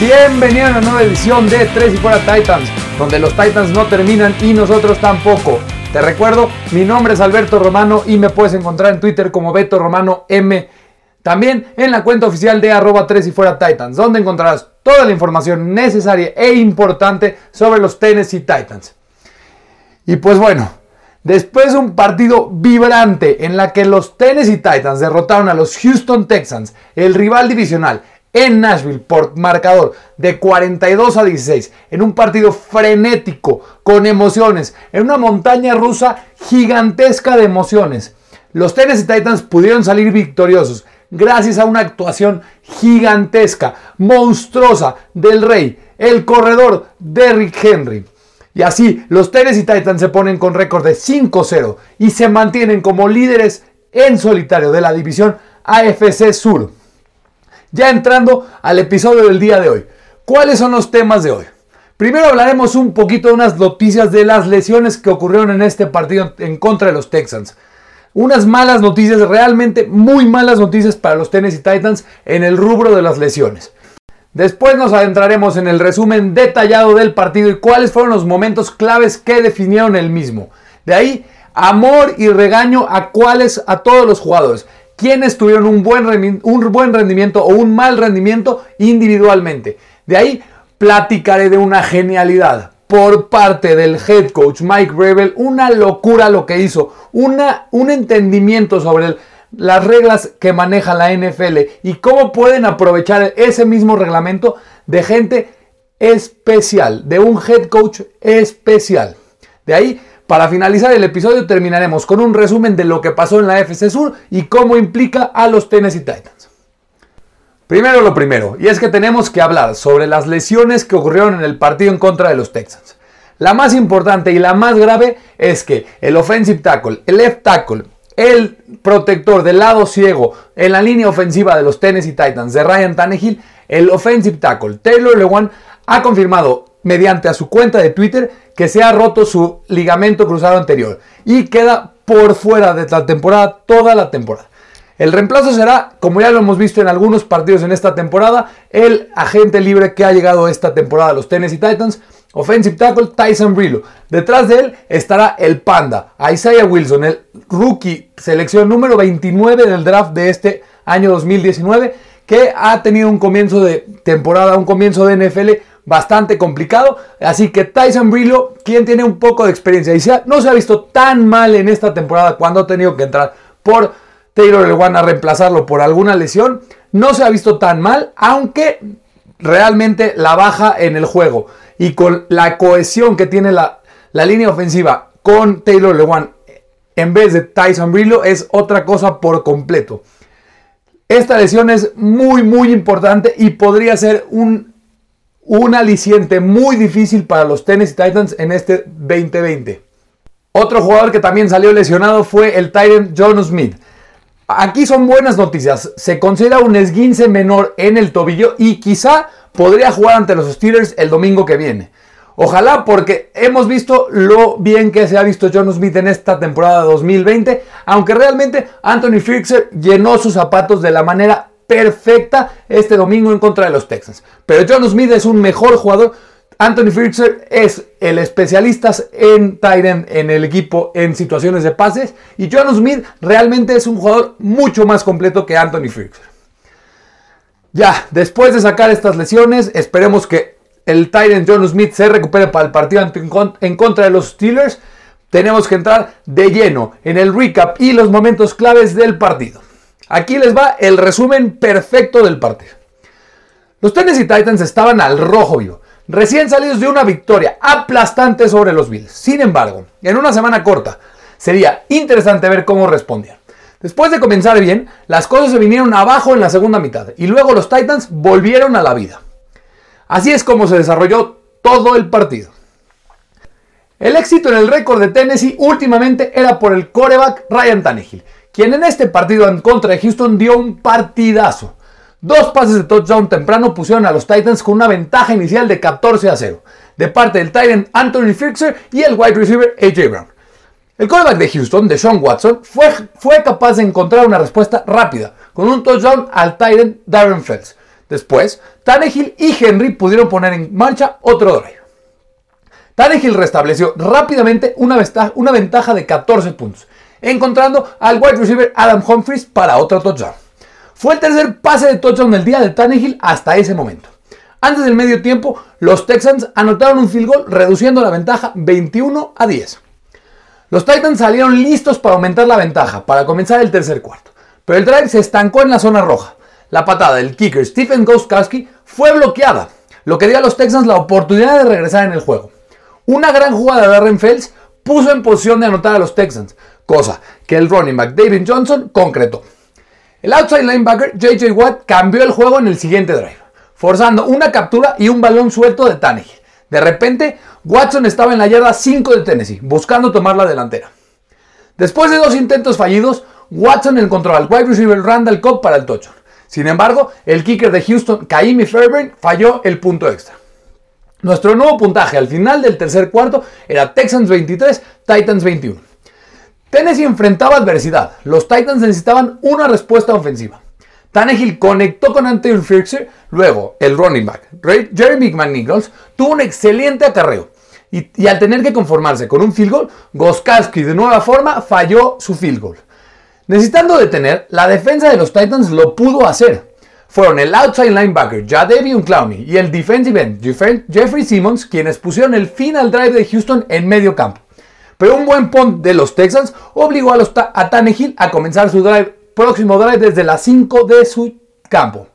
Bienvenido a una nueva edición de 3 y fuera Titans, donde los Titans no terminan y nosotros tampoco. Te recuerdo, mi nombre es Alberto Romano y me puedes encontrar en Twitter como Beto Romano M. También en la cuenta oficial de arroba 3 y fuera Titans, donde encontrarás toda la información necesaria e importante sobre los Tennessee Titans. Y pues bueno, después de un partido vibrante en la que los Tennessee Titans derrotaron a los Houston Texans, el rival divisional, en Nashville por marcador de 42 a 16, en un partido frenético, con emociones, en una montaña rusa gigantesca de emociones. Los Tennessee Titans pudieron salir victoriosos gracias a una actuación gigantesca, monstruosa del rey, el corredor Derrick Henry. Y así, los Tennessee Titans se ponen con récord de 5-0 y se mantienen como líderes en solitario de la división AFC Sur. Ya entrando al episodio del día de hoy. ¿Cuáles son los temas de hoy? Primero hablaremos un poquito de unas noticias de las lesiones que ocurrieron en este partido en contra de los Texans. Unas malas noticias, realmente muy malas noticias para los Tennessee Titans en el rubro de las lesiones. Después nos adentraremos en el resumen detallado del partido y cuáles fueron los momentos claves que definieron el mismo. De ahí, amor y regaño a cuáles a todos los jugadores quienes tuvieron un buen, un buen rendimiento o un mal rendimiento individualmente. De ahí platicaré de una genialidad por parte del head coach Mike Rebel, una locura lo que hizo, una, un entendimiento sobre las reglas que maneja la NFL y cómo pueden aprovechar ese mismo reglamento de gente especial, de un head coach especial. De ahí para finalizar el episodio terminaremos con un resumen de lo que pasó en la FC Sur y cómo implica a los Tennessee Titans. Primero lo primero, y es que tenemos que hablar sobre las lesiones que ocurrieron en el partido en contra de los Texans. La más importante y la más grave es que el offensive tackle, el left tackle, el protector del lado ciego en la línea ofensiva de los Tennessee Titans de Ryan Tannehill, el offensive tackle Taylor Lewan ha confirmado mediante a su cuenta de Twitter que se ha roto su ligamento cruzado anterior y queda por fuera de la temporada toda la temporada. El reemplazo será, como ya lo hemos visto en algunos partidos en esta temporada, el agente libre que ha llegado esta temporada a los Tennessee Titans, offensive tackle Tyson Brillo. Detrás de él estará el Panda, Isaiah Wilson, el rookie selección número 29 del draft de este año 2019, que ha tenido un comienzo de temporada, un comienzo de NFL bastante complicado. Así que Tyson Brillo, quien tiene un poco de experiencia y no se ha visto tan mal en esta temporada cuando ha tenido que entrar por Taylor Lewan a reemplazarlo por alguna lesión, no se ha visto tan mal, aunque realmente la baja en el juego y con la cohesión que tiene la, la línea ofensiva con Taylor Lewan en vez de Tyson Brillo es otra cosa por completo. Esta lesión es muy muy importante y podría ser un un aliciente muy difícil para los Tennessee Titans en este 2020. Otro jugador que también salió lesionado fue el Titan John Smith. Aquí son buenas noticias. Se considera un esguince menor en el tobillo y quizá podría jugar ante los Steelers el domingo que viene. Ojalá porque hemos visto lo bien que se ha visto John Smith en esta temporada 2020, aunque realmente Anthony Fixer llenó sus zapatos de la manera perfecta este domingo en contra de los Texans. Pero John Smith es un mejor jugador. Anthony Fritzer es el especialista en Tyrant en el equipo en situaciones de pases. Y John Smith realmente es un jugador mucho más completo que Anthony Fritzer. Ya, después de sacar estas lesiones, esperemos que el Tyrant John Smith se recupere para el partido en contra de los Steelers. Tenemos que entrar de lleno en el recap y los momentos claves del partido. Aquí les va el resumen perfecto del partido. Los Tennessee Titans estaban al rojo vivo, recién salidos de una victoria aplastante sobre los Bills. Sin embargo, en una semana corta, sería interesante ver cómo respondían. Después de comenzar bien, las cosas se vinieron abajo en la segunda mitad y luego los Titans volvieron a la vida. Así es como se desarrolló todo el partido. El éxito en el récord de Tennessee últimamente era por el coreback Ryan Tannehill, quien en este partido en contra de Houston dio un partidazo. Dos pases de touchdown temprano pusieron a los Titans con una ventaja inicial de 14 a 0, de parte del Titan Anthony Fixer y el wide receiver AJ Brown. El quarterback de Houston, Deshaun Watson, fue, fue capaz de encontrar una respuesta rápida, con un touchdown al Titan Darren Fells. Después, Tannehill y Henry pudieron poner en marcha otro drive. Tannehill restableció rápidamente una ventaja, una ventaja de 14 puntos, encontrando al wide receiver Adam Humphries para otro touchdown. Fue el tercer pase de touchdown del día de Tannehill hasta ese momento. Antes del medio tiempo, los Texans anotaron un field goal reduciendo la ventaja 21 a 10. Los Titans salieron listos para aumentar la ventaja para comenzar el tercer cuarto, pero el drive se estancó en la zona roja. La patada del kicker Stephen Gostkowski fue bloqueada, lo que dio a los Texans la oportunidad de regresar en el juego. Una gran jugada de Darren Fells puso en posición de anotar a los Texans, cosa que el running back David Johnson concretó. El outside linebacker JJ Watt cambió el juego en el siguiente drive, forzando una captura y un balón suelto de Tannehill. De repente, Watson estaba en la yarda 5 de Tennessee, buscando tomar la delantera. Después de dos intentos fallidos, Watson encontró al wide receiver Randall Cobb para el touchdown. Sin embargo, el kicker de Houston, Kaimi Fairbairn, falló el punto extra. Nuestro nuevo puntaje al final del tercer cuarto era Texans 23, Titans 21. Tennessee enfrentaba adversidad. Los Titans necesitaban una respuesta ofensiva. Tannehill conectó con Anthony Fixer, luego el running back Jeremy McNichols tuvo un excelente acarreo y, al tener que conformarse con un field goal, Goskowski de nueva forma falló su field goal. Necesitando detener, la defensa de los Titans lo pudo hacer. Fueron el outside linebacker Jadevion Clowney y el defensive end Jeffrey Simmons quienes pusieron el final drive de Houston en medio campo. Pero un buen punt de los Texans obligó a, los a Tannehill a comenzar su drive, próximo drive desde las 5 de su campo.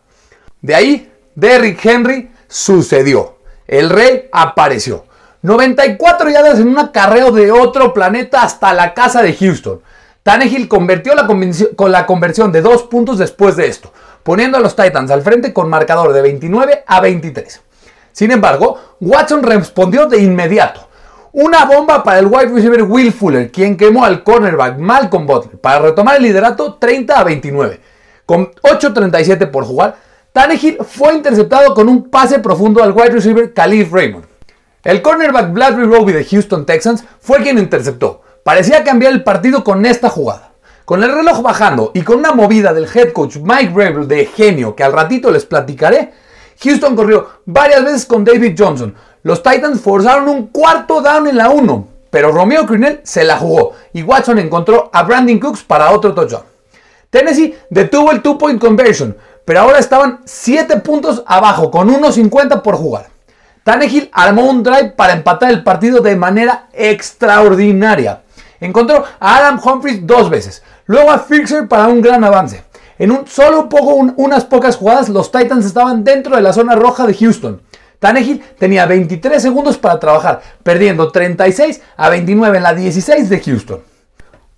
De ahí, Derrick Henry sucedió. El rey apareció. 94 yardas en un acarreo de otro planeta hasta la casa de Houston. Tannehill convirtió la con la conversión de dos puntos después de esto, poniendo a los Titans al frente con marcador de 29 a 23. Sin embargo, Watson respondió de inmediato. Una bomba para el wide receiver Will Fuller, quien quemó al cornerback Malcolm Butler para retomar el liderato 30 a 29. Con 8.37 por jugar, Tannehill fue interceptado con un pase profundo al wide receiver Khalif Raymond. El cornerback Bradley Roby de Houston Texans fue quien interceptó, Parecía cambiar el partido con esta jugada. Con el reloj bajando y con una movida del head coach Mike Vrabel de genio que al ratito les platicaré, Houston corrió varias veces con David Johnson. Los Titans forzaron un cuarto down en la 1, pero Romeo Crennel se la jugó y Watson encontró a Brandon Cooks para otro touchdown. Tennessee detuvo el two-point conversion, pero ahora estaban 7 puntos abajo con 1.50 por jugar. Tannehill armó un drive para empatar el partido de manera extraordinaria. Encontró a Adam Humphries dos veces, luego a Fixer para un gran avance. En un solo poco, unas pocas jugadas, los Titans estaban dentro de la zona roja de Houston. Tannehill tenía 23 segundos para trabajar, perdiendo 36 a 29 en la 16 de Houston.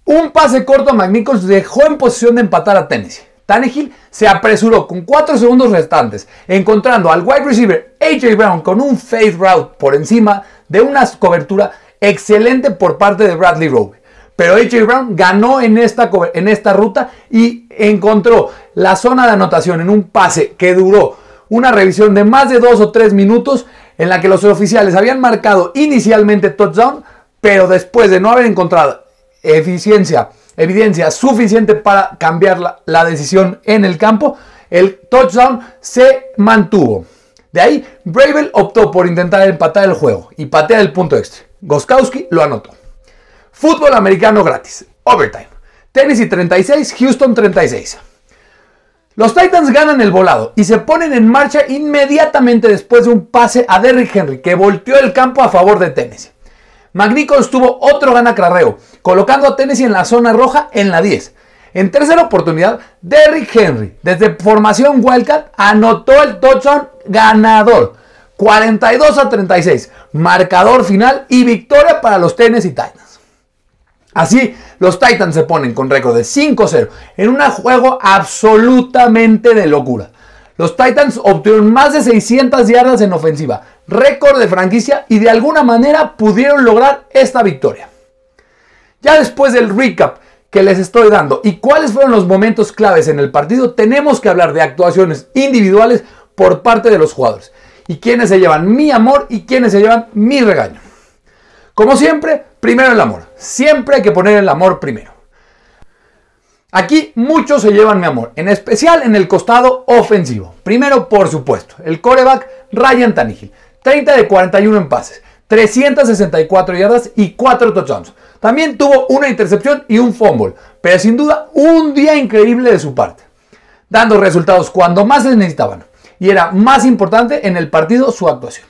Un pase corto a McNichols dejó en posición de empatar a Tennessee. Tannehill se apresuró con 4 segundos restantes, encontrando al wide receiver AJ Brown con un fade route por encima de una cobertura excelente por parte de Bradley Rowe. Pero AJ Brown ganó en esta, en esta ruta y encontró la zona de anotación en un pase que duró una revisión de más de dos o tres minutos en la que los oficiales habían marcado inicialmente touchdown, pero después de no haber encontrado eficiencia, evidencia suficiente para cambiar la, la decisión en el campo, el touchdown se mantuvo. De ahí, Bravel optó por intentar empatar el juego y patear el punto extra. Goskowski lo anotó. Fútbol americano gratis. Overtime. Tennessee 36, Houston 36. Los Titans ganan el volado y se ponen en marcha inmediatamente después de un pase a Derrick Henry que volteó el campo a favor de Tennessee. McNichols tuvo otro gran aclarreo, colocando a Tennessee en la zona roja en la 10. En tercera oportunidad, Derrick Henry, desde formación Wildcat, anotó el touchdown ganador. 42 a 36, marcador final y victoria para los Tennessee Titans. Así, los Titans se ponen con récord de 5-0 en un juego absolutamente de locura. Los Titans obtuvieron más de 600 yardas en ofensiva, récord de franquicia y de alguna manera pudieron lograr esta victoria. Ya después del recap que les estoy dando y cuáles fueron los momentos claves en el partido, tenemos que hablar de actuaciones individuales por parte de los jugadores y quiénes se llevan mi amor y quiénes se llevan mi regaño. Como siempre, primero el amor. Siempre hay que poner el amor primero. Aquí muchos se llevan mi amor, en especial en el costado ofensivo. Primero, por supuesto, el coreback Ryan Tannehill, 30 de 41 en pases, 364 yardas y 4 touchdowns. También tuvo una intercepción y un fumble, pero sin duda un día increíble de su parte, dando resultados cuando más se necesitaban. Y era más importante en el partido su actuación.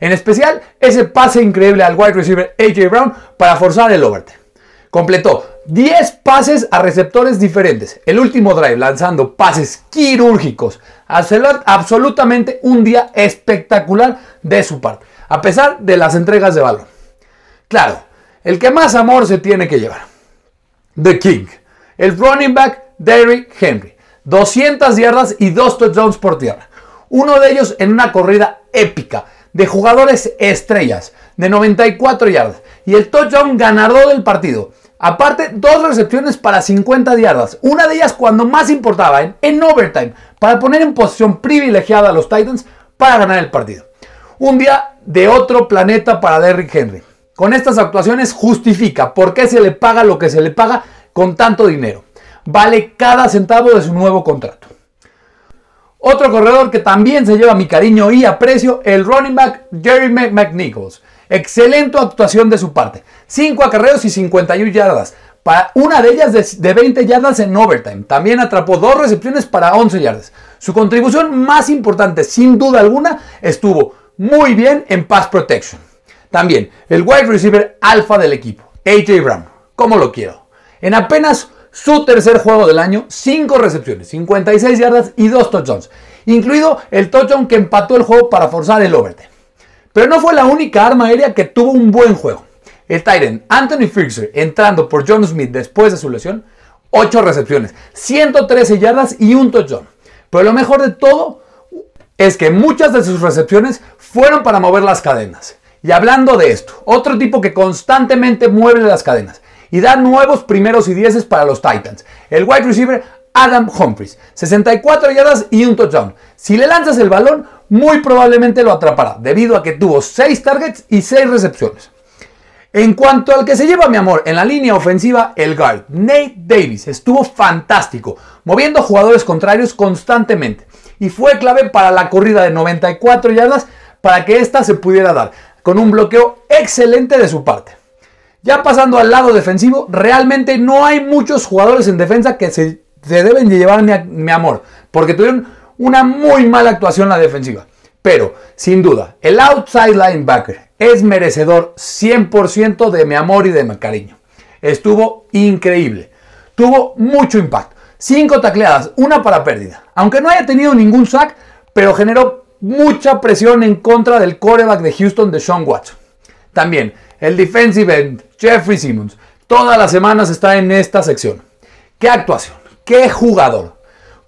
En especial ese pase increíble al wide receiver AJ Brown para forzar el overtime. Completó 10 pases a receptores diferentes. El último drive lanzando pases quirúrgicos. Absolutamente un día espectacular de su parte. A pesar de las entregas de balón. Claro, el que más amor se tiene que llevar. The King. El running back Derrick Henry. 200 yardas y 2 touchdowns por tierra. Uno de ellos en una corrida épica de jugadores estrellas de 94 yardas y el touchdown ganador del partido. Aparte, dos recepciones para 50 yardas, una de ellas cuando más importaba, en, en overtime, para poner en posición privilegiada a los Titans para ganar el partido. Un día de otro planeta para Derrick Henry. Con estas actuaciones justifica por qué se le paga lo que se le paga con tanto dinero. Vale cada centavo de su nuevo contrato. Otro corredor que también se lleva mi cariño y aprecio, el running back Jeremy McNichols. Excelente actuación de su parte. 5 acarreos y 51 yardas. Para una de ellas de, 20 yardas en overtime. También atrapó dos recepciones para 11 yardas. Su contribución más importante, sin duda alguna, estuvo muy bien en pass protection. También el wide receiver alfa del equipo, AJ Brown. Como lo quiero. En apenas su tercer juego del año, 5 recepciones, 56 yardas y 2 touchdowns, incluido el touchdown que empató el juego para forzar el overtime. Pero no fue la única arma aérea que tuvo un buen juego. El Tyrant Anthony Fixer entrando por John Smith después de su lesión, 8 recepciones, 113 yardas y un touchdown. Pero lo mejor de todo es que muchas de sus recepciones fueron para mover las cadenas. Y hablando de esto, otro tipo que constantemente mueve las cadenas y da nuevos primeros y dieces para los Titans. El wide receiver Adam Humphries, 64 yardas y un touchdown. Si le lanzas el balón, muy probablemente lo atrapará, debido a que tuvo 6 targets y 6 recepciones. En cuanto al que se lleva mi amor en la línea ofensiva, el guard Nate Davis estuvo fantástico, moviendo jugadores contrarios constantemente y fue clave para la corrida de 94 yardas para que ésta se pudiera dar, con un bloqueo excelente de su parte. Ya pasando al lado defensivo, realmente no hay muchos jugadores en defensa que se, deben de llevar mi, amor, porque tuvieron una muy mala actuación en la defensiva. Pero, sin duda, el outside linebacker es merecedor 100% de mi amor y de mi cariño. Estuvo increíble. Tuvo mucho impacto. Cinco tacleadas, una para pérdida. Aunque no haya tenido ningún sack, pero generó mucha presión en contra del coreback de Houston de Sean Watson. También el defensive end Jeffrey Simmons, todas las semanas está en esta sección. ¿Qué actuación? ¿Qué jugador?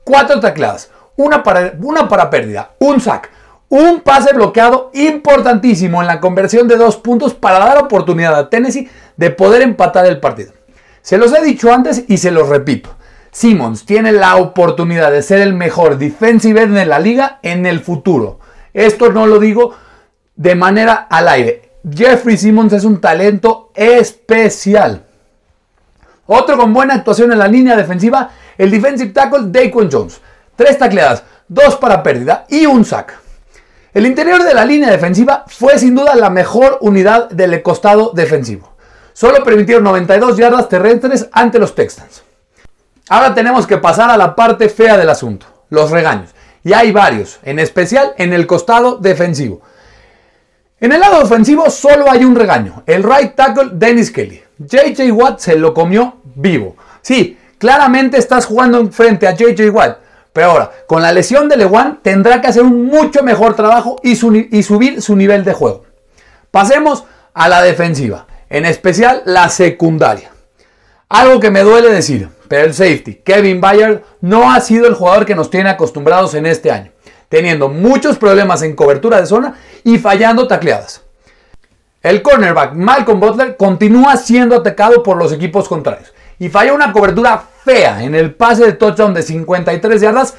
Cuatro tacleadas, una para, una para pérdida, un sack, un pase bloqueado importantísimo en la conversión de dos puntos para dar oportunidad a Tennessee de poder empatar el partido. Se los he dicho antes y se los repito. Simmons tiene la oportunidad de ser el mejor defensive end de la liga en el futuro. Esto no lo digo de manera al aire. Jeffrey Simmons es un talento especial. Otro con buena actuación en la línea defensiva, el defensive tackle Daquan Jones. Tres tacleadas, dos para pérdida y un sack. El interior de la línea defensiva fue sin duda la mejor unidad del costado defensivo. Solo permitieron 92 yardas terrestres ante los Texans. Ahora tenemos que pasar a la parte fea del asunto, los regaños. Y hay varios, en especial en el costado defensivo. En el lado ofensivo solo hay un regaño. El right tackle Dennis Kelly. JJ Watt se lo comió vivo. Sí, claramente estás jugando frente a JJ Watt. Pero ahora, con la lesión de Lewan, tendrá que hacer un mucho mejor trabajo y, subir su nivel de juego. Pasemos a la defensiva, en especial la secundaria. Algo que me duele decir, pero el safety, Kevin Bayard, no ha sido el jugador que nos tiene acostumbrados en este año teniendo muchos problemas en cobertura de zona y fallando tacleadas. El cornerback Malcolm Butler continúa siendo atacado por los equipos contrarios y falló una cobertura fea en el pase de touchdown de 53 yardas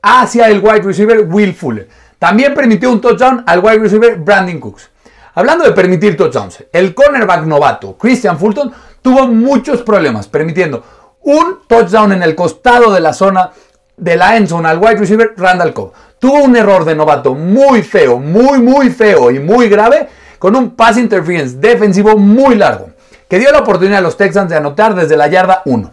hacia el wide receiver Will Fuller. También permitió un touchdown al wide receiver Brandon Cooks. Hablando de permitir touchdowns, el cornerback novato Christian Fulton tuvo muchos problemas, permitiendo un touchdown en el costado de la zona de la endzone al wide receiver Randall Cobb. Tuvo un error de novato muy feo, muy, muy feo y muy grave con un pass interference defensivo muy largo que dio la oportunidad a los Texans de anotar desde la yarda 1.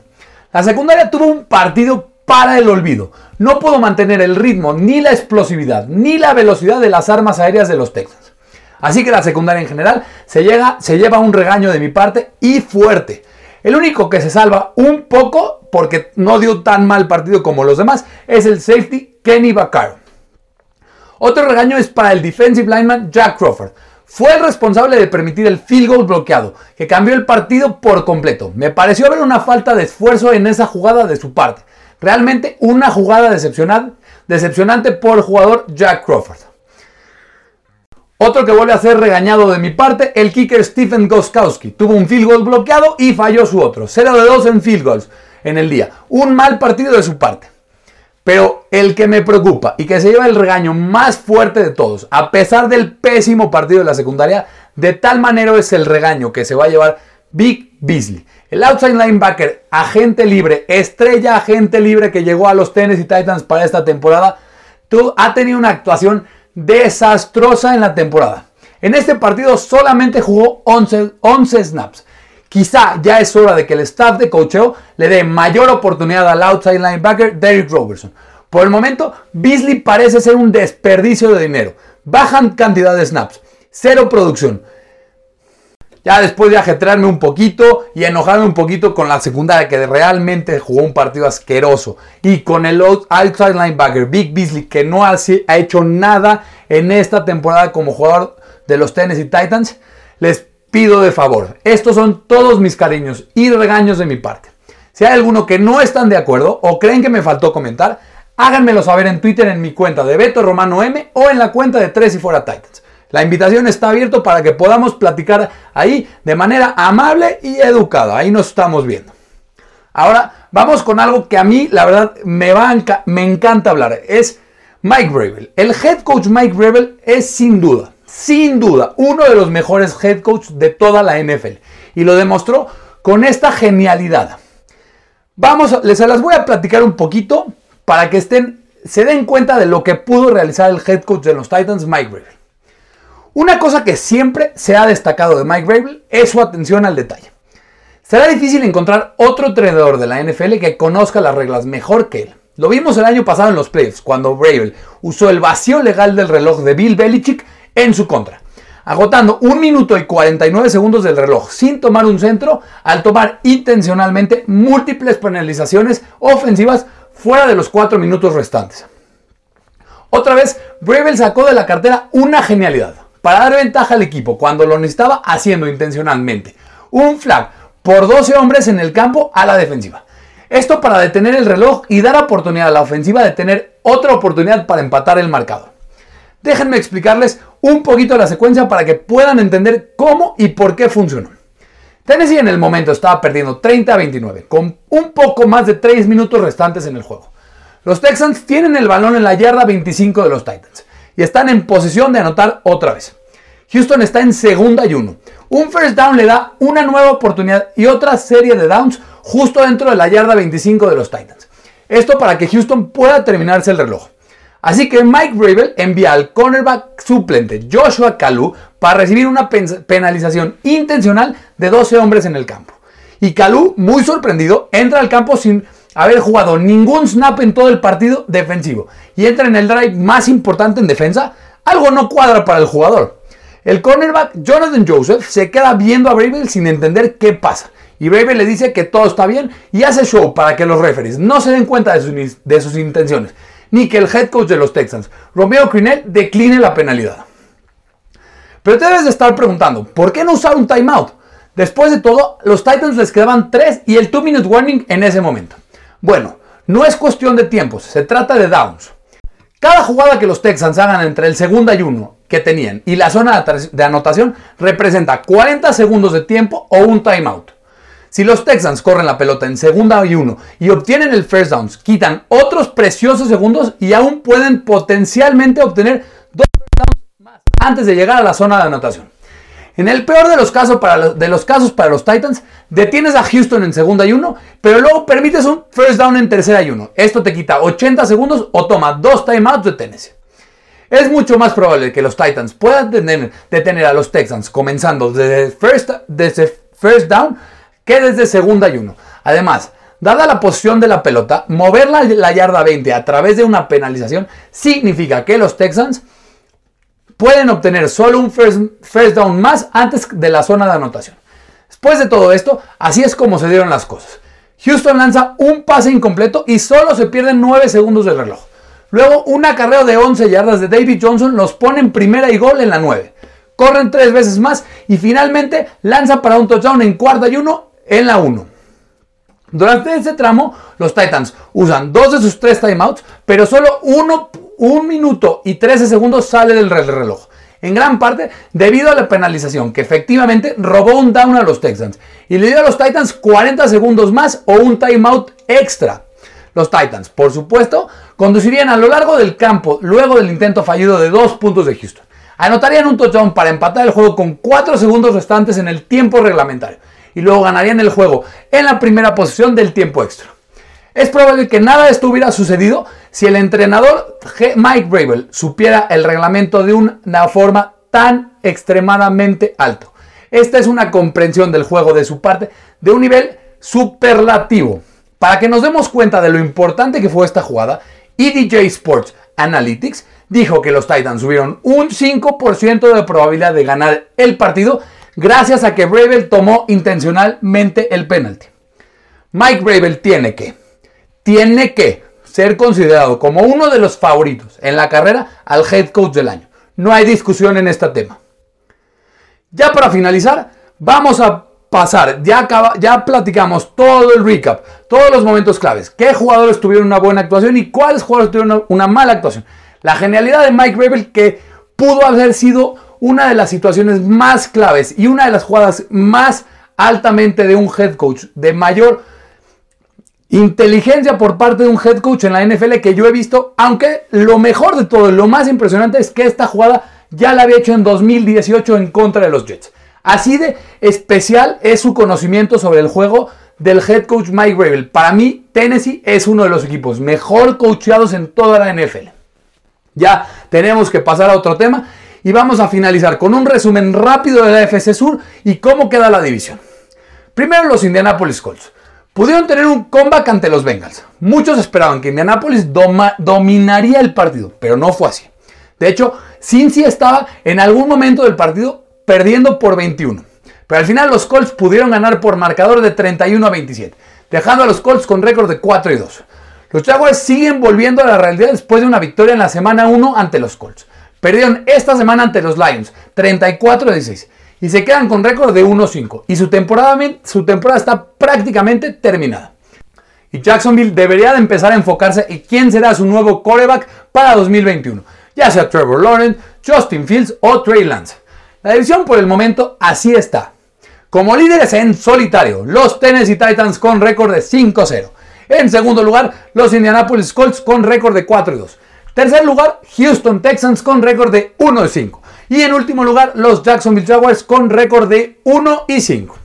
La secundaria tuvo un partido para el olvido. No pudo mantener el ritmo, ni la explosividad, ni la velocidad de las armas aéreas de los Texans. Así que la secundaria en general se, llega, se lleva un regaño de mi parte y fuerte. El único que se salva un poco, porque no dio tan mal partido como los demás, es el safety Kenny Vaccaro. Otro regaño es para el defensive lineman Jack Crawford. Fue el responsable de permitir el field goal bloqueado, que cambió el partido por completo. Me pareció haber una falta de esfuerzo en esa jugada de su parte. Realmente una jugada decepcionante, decepcionante por el jugador Jack Crawford. Otro que vuelve a ser regañado de mi parte, el kicker Stephen Goskowski. Tuvo un field goal bloqueado y falló su otro. 0 de 2 en field goals en el día. Un mal partido de su parte. Pero el que me preocupa y que se lleva el regaño más fuerte de todos, a pesar del pésimo partido de la secundaria, de tal manera es el regaño que se va a llevar Big Beasley. El outside linebacker, agente libre, estrella agente libre que llegó a los Tennessee Titans para esta temporada, ha tenido una actuación desastrosa en la temporada. En este partido solamente jugó 11, 11 snaps. Quizá ya es hora de que el staff de cocheo le dé mayor oportunidad al outside linebacker Derrick Robertson. Por el momento, Beasley parece ser un desperdicio de dinero. Bajan cantidad de snaps, cero producción. Ya después de ajetrearme un poquito y enojarme un poquito con la secundaria que realmente jugó un partido asqueroso y con el outside linebacker Big Beasley que no ha, hecho nada en esta temporada como jugador de los Tennessee Titans, les pido de favor. Estos son todos mis cariños y regaños de mi parte. Si hay alguno que no están de acuerdo o creen que me faltó comentar, háganmelo saber en Twitter en mi cuenta de Beto Romano M o en la cuenta de Tres y Fuera Titans. La invitación está abierta para que podamos platicar ahí de manera amable y educada. Ahí nos estamos viendo. Ahora vamos con algo que a mí, la verdad, me, va me encanta hablar. Es Mike Bravel. El head coach Mike Bravel es sin duda, sin duda, uno de los mejores head coach de toda la NFL. Y lo demostró con esta genialidad. Vamos, les las voy a platicar un poquito para que estén, se den cuenta de lo que pudo realizar el head coach de los Titans, Mike Bravel. Una cosa que siempre se ha destacado de Mike Vrabel es su atención al detalle. Será difícil encontrar otro entrenador de la NFL que conozca las reglas mejor que él. Lo vimos el año pasado en los playoffs, cuando Vrabel usó el vacío legal del reloj de Bill Belichick en su contra, agotando un minuto y 49 segundos del reloj sin tomar un centro al tomar intencionalmente múltiples penalizaciones ofensivas fuera de los cuatro minutos restantes. Otra vez, Vrabel sacó de la cartera una genialidad para dar ventaja al equipo cuando lo necesitaba haciendo intencionalmente. Un flag por 12 hombres en el campo a la defensiva. Esto para detener el reloj y dar oportunidad a la ofensiva de tener otra oportunidad para empatar el marcador. Déjenme explicarles un poquito la secuencia para que puedan entender cómo y por qué funcionó. Tennessee en el momento estaba perdiendo 30 a 29, con un poco más de 3 minutos restantes en el juego. Los Texans tienen el balón en la yarda 25 de los Titans y están en posición de anotar otra vez. Houston está en segunda y uno. Un first down le da una nueva oportunidad y otra serie de downs justo dentro de la yarda 25 de los Titans. Esto para que Houston pueda terminarse el reloj. Así que Mike Rabel envía al cornerback suplente Joshua Kalu para recibir una penalización intencional de 12 hombres en el campo. Y Kalu, muy sorprendido, entra al campo sin haber jugado ningún snap en todo el partido defensivo y entra en el drive más importante en defensa, algo no cuadra para el jugador. El cornerback Jonathan Joseph se queda viendo a Bravel sin entender qué pasa. Y Bravel le dice que todo está bien y hace show para que los referees no se den cuenta de sus intenciones, ni que el head coach de los Texans, Romeo Crennel, decline la penalidad. Pero te debes de estar preguntando, ¿por qué no usar un timeout? Después de todo, los Titans les quedaban 3 y el 2 minute warning en ese momento. Bueno, no es cuestión de tiempos, se trata de downs. Cada jugada que los Texans hagan entre el segundo y uno que tenían y la zona de anotación representa 40 segundos de tiempo o un timeout. Si los Texans corren la pelota en segunda y uno y obtienen el first downs, quitan otros preciosos segundos y aún pueden potencialmente obtener dos first downs más antes de llegar a la zona de anotación. En el peor de los, casos para los, de los casos para los Titans, detienes a Houston en segunda y uno, pero luego permites un first down en tercera y uno. Esto te quita 80 segundos o toma dos timeouts de Tennessee. Es mucho más probable que los Titans puedan detener, a los Texans comenzando desde first, desde first down que desde segunda y uno. Además, dada la posición de la pelota, mover la, la yarda 20 a través de una penalización significa que los Texans pueden obtener solo un first, down más antes de la zona de anotación. Después de todo esto, así es como se dieron las cosas. Houston lanza un pase incompleto y solo se pierden 9 segundos del reloj. Luego, un acarreo de 11 yardas de David Johnson los pone en primera y gol en la 9. Corren tres veces más y finalmente lanza para un touchdown en cuarta y uno en la 1. Durante ese tramo, los Titans usan dos de sus tres timeouts, pero solo uno un minuto y 13 segundos sale del reloj. En gran parte debido a la penalización que efectivamente robó un down a los Texans y le dio a los Titans 40 segundos más o un timeout extra. Los Titans, por supuesto, conducirían a lo largo del campo luego del intento fallido de dos puntos de Houston. Anotarían un touchdown para empatar el juego con 4 segundos restantes en el tiempo reglamentario y luego ganarían el juego en la primera posición del tiempo extra. Es probable que nada de esto hubiera sucedido si el entrenador Mike Bravel supiera el reglamento de una forma tan extremadamente alto. Esta es una comprensión del juego de su parte de un nivel superlativo. Para que nos demos cuenta de lo importante que fue esta jugada, EDJ Sports Analytics dijo que los Titans tuvieron un 5% de probabilidad de ganar el partido gracias a que Bravel tomó intencionalmente el penalti. Mike Bravel tiene que tiene que ser considerado como uno de los favoritos en la carrera al head coach del año. No hay discusión en este tema. Ya para finalizar, vamos a pasar, ya, ya platicamos todo el recap, todos los momentos claves, qué jugadores tuvieron una buena actuación y cuáles jugadores tuvieron una, mala actuación. La genialidad de Mike Rebel que pudo haber sido una de las situaciones más claves y una de las jugadas más altamente de un head coach de mayor inteligencia por parte de un head coach en la NFL que yo he visto, aunque lo mejor de todo, lo más impresionante es que esta jugada ya la había hecho en 2018 en contra de los Jets. Así de especial es su conocimiento sobre el juego del head coach Mike Gravel. Para mí, Tennessee es uno de los equipos mejor coacheados en toda la NFL. Ya tenemos que pasar a otro tema y vamos a finalizar con un resumen rápido de la FC Sur y cómo queda la división. Primero los Indianapolis Colts. Pudieron tener un comeback ante los Bengals. Muchos esperaban que Indianapolis dominaría el partido, pero no fue así. De hecho, Cincy estaba en algún momento del partido perdiendo por 21. Pero al final los Colts pudieron ganar por marcador de 31 a 27, dejando a los Colts con récord de 4 y 2. Los Jaguars siguen volviendo a la realidad después de una victoria en la semana 1 ante los Colts. Perdieron esta semana ante los Lions, 34 a 16 y se quedan con récord de 1-5 y su temporada, su temporada está prácticamente terminada. Y Jacksonville debería de empezar a enfocarse en quién será su nuevo quarterback para 2021, ya sea Trevor Lawrence, Justin Fields o Trey Lance. La división por el momento así está. Como líderes en solitario, los Tennessee Titans con récord de 5-0. En segundo lugar, los Indianapolis Colts con récord de 4-2. Tercer lugar, Houston Texans con récord de 1-5. Y en último lugar, los Jacksonville Jaguars con récord de 1 y 5.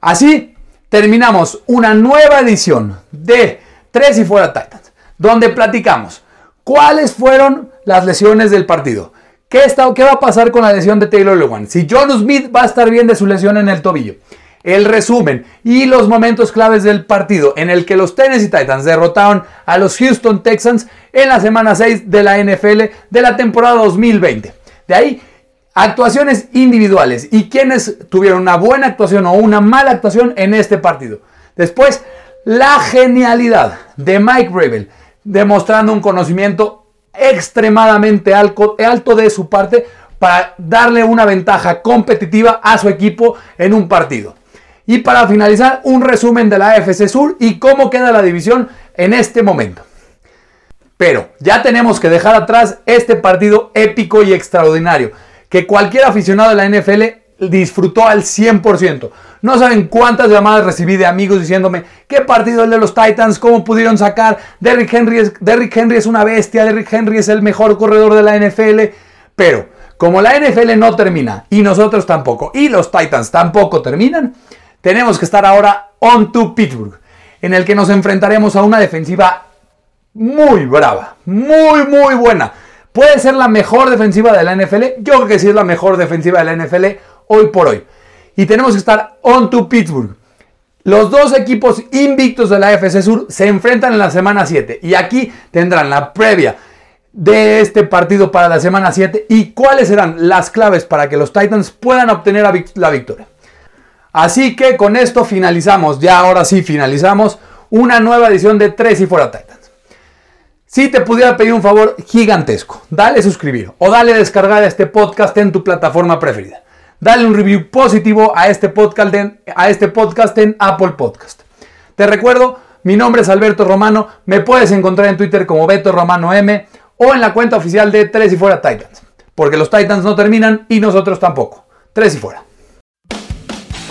Así terminamos una nueva edición de 3 y fuera Titans, donde platicamos cuáles fueron las lesiones del partido. ¿Qué, está, ¿Qué va a pasar con la lesión de Taylor Lewan? Si John Smith va a estar bien de su lesión en el tobillo. El resumen y los momentos claves del partido en el que los Tennessee Titans derrotaron a los Houston Texans en la semana 6 de la NFL de la temporada 2020. De ahí, actuaciones individuales y quienes tuvieron una buena actuación o una mala actuación en este partido. Después, la genialidad de Mike Ravel, demostrando un conocimiento extremadamente alto de su parte para darle una ventaja competitiva a su equipo en un partido. Y para finalizar, un resumen de la AFC Sur y cómo queda la división en este momento. Pero ya tenemos que dejar atrás este partido épico y extraordinario, que cualquier aficionado de la NFL disfrutó al 100%. No saben cuántas llamadas recibí de amigos diciéndome qué partido el de los Titans, cómo pudieron sacar, Derrick Henry es, Derrick Henry es una bestia, Derrick Henry es el mejor corredor de la NFL, pero Como la NFL no termina y nosotros tampoco y los Titans tampoco terminan, tenemos que estar ahora on to Pittsburgh, en el que nos enfrentaremos a una defensiva muy brava, muy muy buena. Puede ser la mejor defensiva de la NFL, yo creo que sí es la mejor defensiva de la NFL hoy por hoy. Y tenemos que estar on to Pittsburgh. Los dos equipos invictos de la FC Sur se enfrentan en la semana 7 y aquí tendrán la previa de este partido para la semana 7 y cuáles serán las claves para que los Titans puedan obtener la victoria. Así que con esto finalizamos, ya ahora sí finalizamos, una nueva edición de 3 y fuera Titans. Si te pudiera pedir un favor gigantesco, dale suscribir o dale descargar este podcast en tu plataforma preferida. Dale un review positivo a este podcast en, a este podcast en Apple Podcast. Te recuerdo, mi nombre es Alberto Romano, me puedes encontrar en Twitter como Beto Romano M o en la cuenta oficial de Tres y Fuera Titans. Porque los Titans no terminan y nosotros tampoco. Tres y Fuera.